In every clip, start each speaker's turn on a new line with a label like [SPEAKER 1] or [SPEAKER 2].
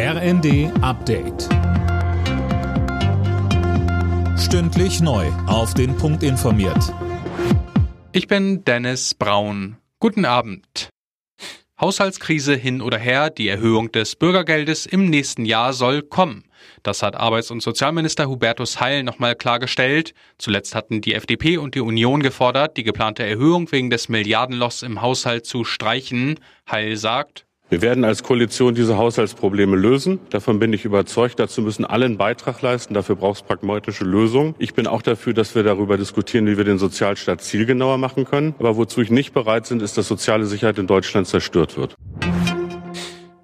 [SPEAKER 1] RND Update. Stündlich neu. Auf den Punkt informiert.
[SPEAKER 2] Ich bin Dennis Braun. Guten Abend. Haushaltskrise hin oder her, die Erhöhung des Bürgergeldes im nächsten Jahr soll kommen. Das hat Arbeits- und Sozialminister Hubertus Heil nochmal klargestellt. Zuletzt hatten die FDP und die Union gefordert, die geplante Erhöhung wegen des Milliardenlochs im Haushalt zu streichen. Heil sagt,
[SPEAKER 3] wir werden als Koalition diese Haushaltsprobleme lösen. Davon bin ich überzeugt. Dazu müssen alle einen Beitrag leisten. Dafür braucht es pragmatische Lösungen. Ich bin auch dafür, dass wir darüber diskutieren, wie wir den Sozialstaat zielgenauer machen können. Aber wozu ich nicht bereit bin, ist, dass soziale Sicherheit in Deutschland zerstört wird.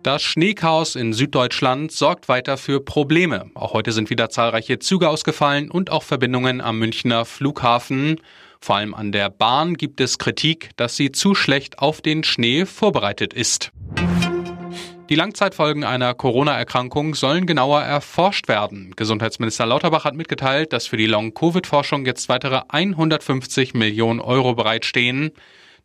[SPEAKER 2] Das Schneechaos in Süddeutschland sorgt weiter für Probleme. Auch heute sind wieder zahlreiche Züge ausgefallen und auch Verbindungen am Münchner Flughafen. Vor allem an der Bahn gibt es Kritik, dass sie zu schlecht auf den Schnee vorbereitet ist. Die Langzeitfolgen einer Corona-Erkrankung sollen genauer erforscht werden. Gesundheitsminister Lauterbach hat mitgeteilt, dass für die Long-Covid-Forschung jetzt weitere 150 Millionen Euro bereitstehen.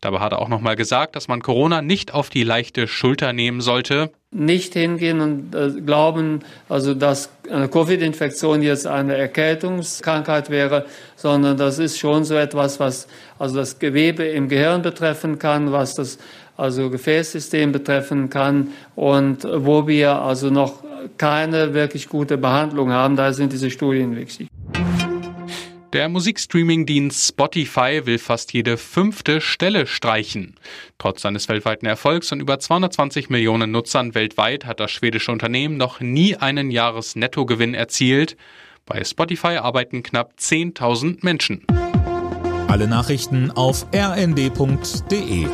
[SPEAKER 2] Dabei hat er auch nochmal gesagt, dass man Corona nicht auf die leichte Schulter nehmen sollte.
[SPEAKER 4] Nicht hingehen und äh, glauben, also dass eine Covid-Infektion jetzt eine Erkältungskrankheit wäre, sondern das ist schon so etwas, was also das Gewebe im Gehirn betreffen kann, was das also Gefäßsystem betreffen kann und wo wir also noch keine wirklich gute Behandlung haben. Da sind diese Studien wichtig.
[SPEAKER 2] Der Musikstreaming-Dienst Spotify will fast jede fünfte Stelle streichen. Trotz seines weltweiten Erfolgs und über 220 Millionen Nutzern weltweit hat das schwedische Unternehmen noch nie einen Jahresnettogewinn erzielt. Bei Spotify arbeiten knapp 10.000 Menschen.
[SPEAKER 1] Alle Nachrichten auf rnd.de